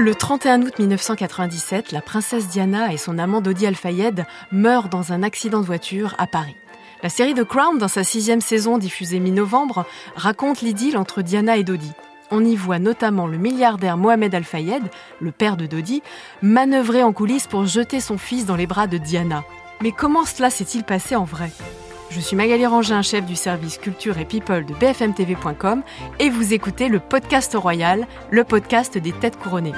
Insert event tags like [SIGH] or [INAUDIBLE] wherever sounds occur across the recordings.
Le 31 août 1997, la princesse Diana et son amant Dodi Al-Fayed meurent dans un accident de voiture à Paris. La série The Crown, dans sa sixième saison diffusée mi-novembre, raconte l'idylle entre Diana et Dodi. On y voit notamment le milliardaire Mohamed Al-Fayed, le père de Dodi, manœuvrer en coulisses pour jeter son fils dans les bras de Diana. Mais comment cela s'est-il passé en vrai? Je suis Magali Rangin, chef du service culture et people de bfmtv.com et vous écoutez le podcast royal, le podcast des têtes couronnées.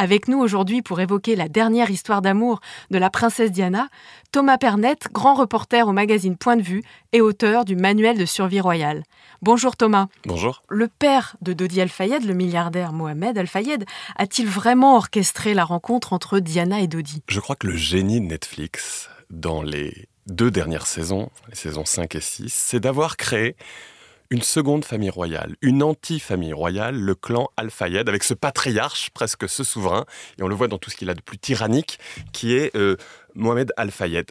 Avec nous aujourd'hui pour évoquer la dernière histoire d'amour de la princesse Diana, Thomas Pernette, grand reporter au magazine Point de Vue et auteur du manuel de survie royale. Bonjour Thomas. Bonjour. Le père de Dodi Al-Fayed, le milliardaire Mohamed Al-Fayed, a-t-il vraiment orchestré la rencontre entre Diana et Dodi? Je crois que le génie de Netflix, dans les deux dernières saisons, les saisons 5 et 6, c'est d'avoir créé une seconde famille royale, une anti-famille royale, le clan Al-Fayed, avec ce patriarche, presque ce souverain, et on le voit dans tout ce qu'il a de plus tyrannique, qui est euh, Mohamed Al-Fayed.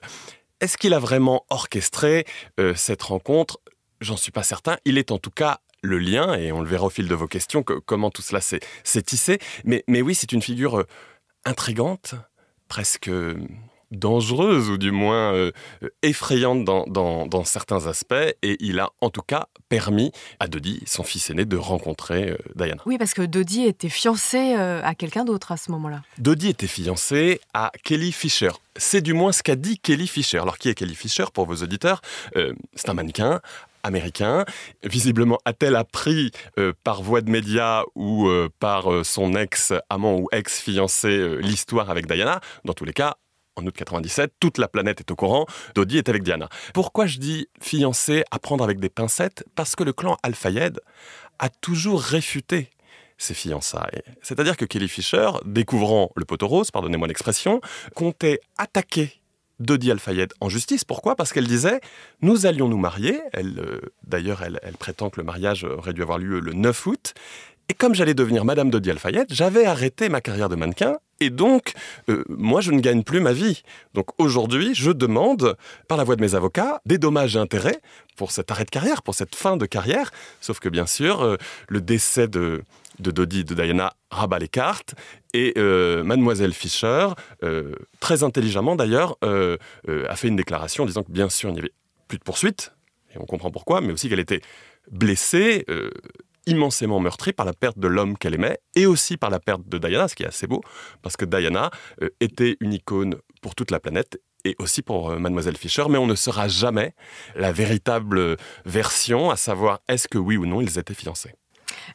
Est-ce qu'il a vraiment orchestré euh, cette rencontre? J'en suis pas certain. Il est en tout cas le lien, et on le verra au fil de vos questions, comment tout cela s'est tissé. Mais, mais oui, c'est une figure euh, intrigante, presque dangereuse ou du moins euh, effrayante dans, certains aspects et il a en tout cas permis à Dodi, son fils aîné, de rencontrer euh, Diana. Oui, parce que Dodi était fiancé euh, à quelqu'un d'autre à ce moment-là. Dodi était fiancé à Kelly Fisher. C'est du moins ce qu'a dit Kelly Fisher. Alors qui est Kelly Fisher pour vos auditeurs C'est un mannequin américain. Visiblement, a-t-elle appris par voie de médias ou par son ex-amant ou ex-fiancé l'histoire avec Diana? Dans tous les cas, en août 97, toute la planète est au courant, Dodi est avec Diana. Pourquoi je dis fiancé à prendre avec des pincettes? Parce que le clan Al-Fayed a toujours réfuté ses fiançailles. C'est-à-dire que Kelly Fisher, découvrant le poteau rose, pardonnez-moi l'expression, comptait attaquer Dodi Al-Fayed en justice. Pourquoi? Parce qu'elle disait nous allions nous marier. Elle, euh, d'ailleurs, elle, elle, prétend que le mariage aurait dû avoir lieu le 9 août. Et comme j'allais devenir Madame Dodi Al-Fayed, j'avais arrêté ma carrière de mannequin et donc, euh, moi, je ne gagne plus ma vie. Donc aujourd'hui, je demande, par la voix de mes avocats, des dommages et intérêts pour cet arrêt de carrière, pour cette fin de carrière. Sauf que bien sûr, euh, le décès de, de Dodi, de Diana, rabat les cartes. Et euh, mademoiselle Fischer, très intelligemment d'ailleurs, a fait une déclaration en disant que bien sûr, il n'y avait plus de poursuite. Et on comprend pourquoi, mais aussi qu'elle était blessée immensément meurtrie par la perte de l'homme qu'elle aimait et aussi par la perte de Diana, ce qui est assez beau, parce que Diana euh, était une icône pour toute la planète et aussi pour euh, Mademoiselle Fischer, mais on ne saura jamais la véritable version, à savoir est-ce que oui ou non ils étaient fiancés.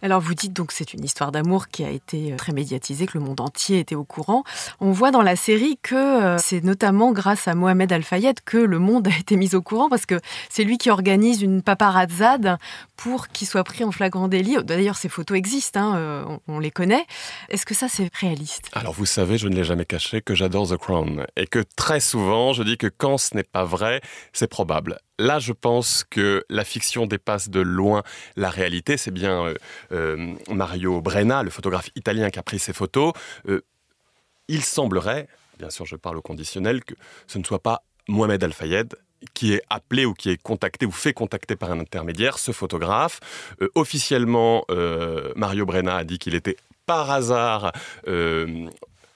Alors vous dites donc c'est une histoire d'amour qui a été euh, très médiatisée, que le monde entier était au courant. On voit dans la série que euh, c'est notamment grâce à Mohamed Al-Fayed que le monde a été mis au courant parce que c'est lui qui organise une paparazzade pour qu'il soit pris en flagrant délit. D'ailleurs, ces photos existent, hein, euh, on, les connaît. Est-ce que ça, c'est réaliste? Alors vous savez, je ne l'ai jamais caché que j'adore The Crown et que très souvent, je dis que quand ce n'est pas vrai, c'est probable. Là, je pense que la fiction dépasse de loin la réalité. C'est bien euh, euh, Mario Brenna, le photographe italien qui a pris ces photos. Euh, il semblerait, bien sûr je parle au conditionnel, que ce ne soit pas Mohamed Al-Fayed qui est appelé ou qui est contacté ou fait contacter par un intermédiaire, ce photographe. officiellement, Mario Brenna a dit qu'il était par hasard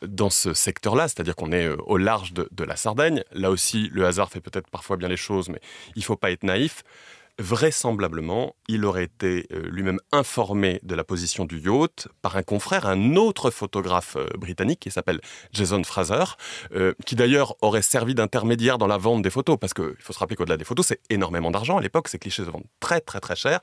dans ce secteur-là, c'est-à-dire qu'on est euh, au large de, la Sardaigne. Là aussi, le hasard fait peut-être parfois bien les choses, mais il ne faut pas être naïf. Vraisemblablement, il aurait été euh, lui-même informé de la position du yacht par un confrère, un autre photographe euh, britannique qui s'appelle Jason Fraser, qui d'ailleurs aurait servi d'intermédiaire dans la vente des photos, parce qu'il faut se rappeler qu'au-delà des photos, c'est énormément d'argent. À l'époque, ces clichés se vendent très très très cher.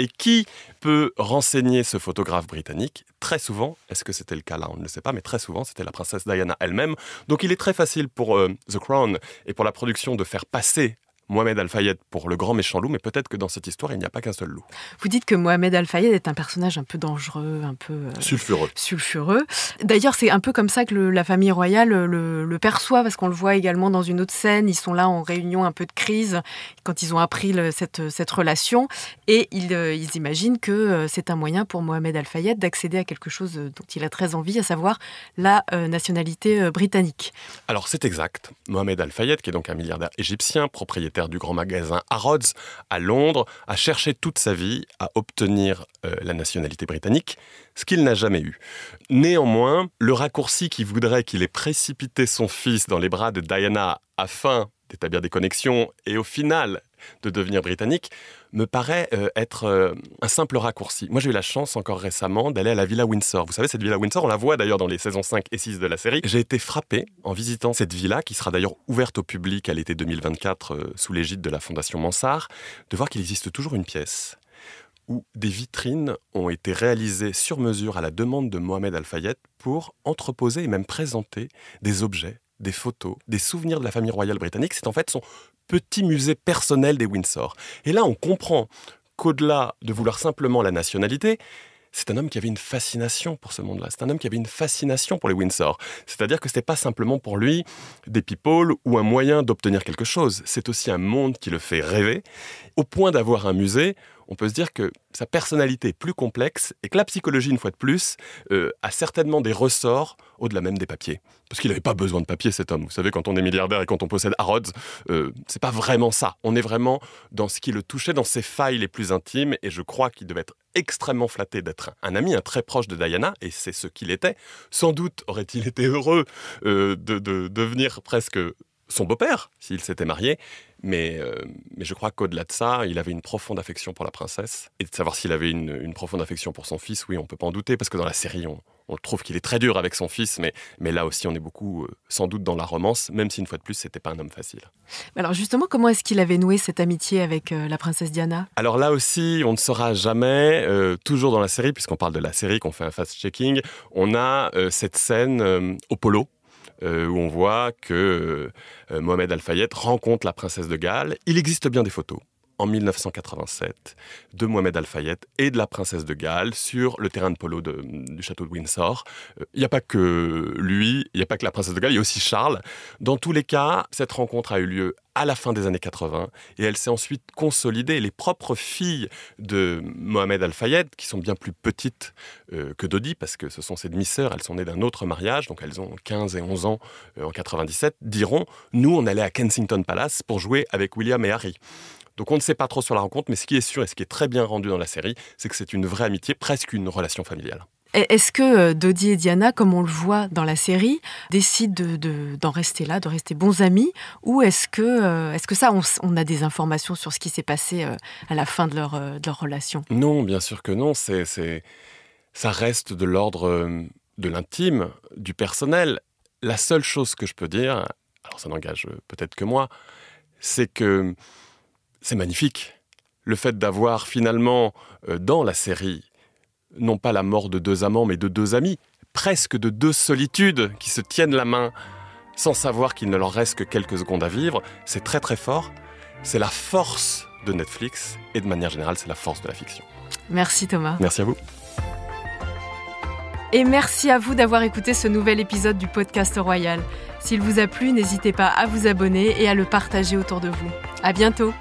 Et qui peut renseigner ce photographe britannique? Très souvent, est-ce que c'était le cas? Là On ne le sait pas, mais très souvent, c'était la princesse Diana elle-même. Donc il est très facile pour euh, The Crown et pour la production de faire passer Mohamed Al-Fayed pour le grand méchant loup, mais peut-être que dans cette histoire, il n'y a pas qu'un seul loup. Vous dites que Mohamed Al-Fayed est un personnage un peu dangereux, un peu... Euh, sulfureux. Sulfureux. D'ailleurs, c'est un peu comme ça que la famille royale le, perçoit, parce qu'on le voit également dans une autre scène. Ils sont là en réunion un peu de crise, quand ils ont appris cette, cette, relation, et ils, euh, ils imaginent que euh, c'est un moyen pour Mohamed Al-Fayed d'accéder à quelque chose dont il a très envie, à savoir la nationalité britannique. Alors c'est exact. Mohamed Al-Fayed, qui est donc un milliardaire égyptien, propriétaire du grand magasin Harrods à Londres, a cherché toute sa vie à obtenir euh, la nationalité britannique, ce qu'il n'a jamais eu. Néanmoins, le raccourci qui voudrait qu'il ait précipité son fils dans les bras de Diana afin d'établir des connexions et au final de devenir britannique, me paraît euh, être euh, un simple raccourci. Moi, j'ai eu la chance encore récemment d'aller à la Villa Windsor. Vous savez, cette Villa Windsor, on la voit d'ailleurs dans les saisons 5 et 6 de la série. J'ai été frappé en visitant cette villa, qui sera d'ailleurs ouverte au public à l'été 2024 euh, sous l'égide de la Fondation Mansart, de voir qu'il existe toujours une pièce où des vitrines ont été réalisées sur mesure à la demande de Mohamed Al-Fayed pour entreposer et même présenter des objets, des photos, des souvenirs de la famille royale britannique. C'est en fait son petit musée personnel des Windsor. Et là, on comprend qu'au-delà de vouloir simplement la nationalité, c'est un homme qui avait une fascination pour ce monde-là. C'est un homme qui avait une fascination pour les Windsor. C'est-à-dire que ce n'était pas simplement pour lui des people ou un moyen d'obtenir quelque chose. C'est aussi un monde qui le fait rêver, au point d'avoir un musée on peut se dire que sa personnalité est plus complexe et que la psychologie, une fois de plus, euh, a certainement des ressorts au-delà même des papiers. Parce qu'il n'avait pas besoin de papier, cet homme. Vous savez, quand on est milliardaire et quand on possède Harrods, euh, c'est pas vraiment ça. On est vraiment dans ce qui le touchait, dans ses failles les plus intimes, et je crois qu'il devait être extrêmement flatté d'être un ami, un très proche de Diana, et c'est ce qu'il était. Sans doute aurait-il [LAUGHS] été heureux euh, de devenir presque son beau-père, s'il s'était marié, mais, euh, mais je crois qu'au-delà de ça, il avait une profonde affection pour la princesse. Et de savoir s'il avait une, profonde affection pour son fils, oui, on peut pas en douter, parce que dans la série, on, trouve qu'il est très dur avec son fils, mais, mais là aussi, on est beaucoup, euh, sans doute, dans la romance, même si une fois de plus, c'était pas un homme facile. Alors justement, comment est-ce qu'il avait noué cette amitié avec euh, la princesse Diana? Alors là aussi, on ne saura jamais, toujours dans la série, puisqu'on parle de la série, qu'on fait un fast-checking, on a cette scène au polo euh, où on voit que euh, Mohamed Al-Fayed rencontre la princesse de Galles. Il existe bien des photos en 1987 de Mohamed Al-Fayed et de la princesse de Galles sur le terrain de polo du château de Windsor. Euh, il n'y a pas que lui, il n'y a pas que la princesse de Galles, il y a aussi Charles. Dans tous les cas, cette rencontre a eu lieu à la fin des années 80 et elle s'est ensuite consolidée. Les propres filles de Mohamed Al-Fayed, qui sont bien plus petites euh, que Dodi, parce que ce sont ses demi-sœurs, elles sont nées d'un autre mariage, donc elles ont 15 et 11 ans euh, en 97, diront Nous, on allait à Kensington Palace pour jouer avec William et Harry. Donc on ne sait pas trop sur la rencontre, mais ce qui est sûr et ce qui est très bien rendu dans la série, c'est que c'est une vraie amitié, presque une relation familiale. Est-ce que euh, Dodi et Diana, comme on le voit dans la série, décident d'en rester là, de rester bons amis Ou est-ce que, euh, est que ça, on, a des informations sur ce qui s'est passé euh, à la fin de leur, relation? Non, bien sûr que non. C'est, ça reste de l'ordre de l'intime, du personnel. La seule chose que je peux dire, alors ça n'engage peut-être que moi, c'est que c'est magnifique. Le fait d'avoir finalement, dans la série, non pas la mort de deux amants, mais de deux amis, presque de deux solitudes qui se tiennent la main sans savoir qu'il ne leur reste que quelques secondes à vivre, c'est très très fort. C'est la force de Netflix et de manière générale, c'est la force de la fiction. Merci Thomas. Merci à vous. Et merci à vous d'avoir écouté ce nouvel épisode du podcast Royal. S'il vous a plu, n'hésitez pas à vous abonner et à le partager autour de vous. À bientôt.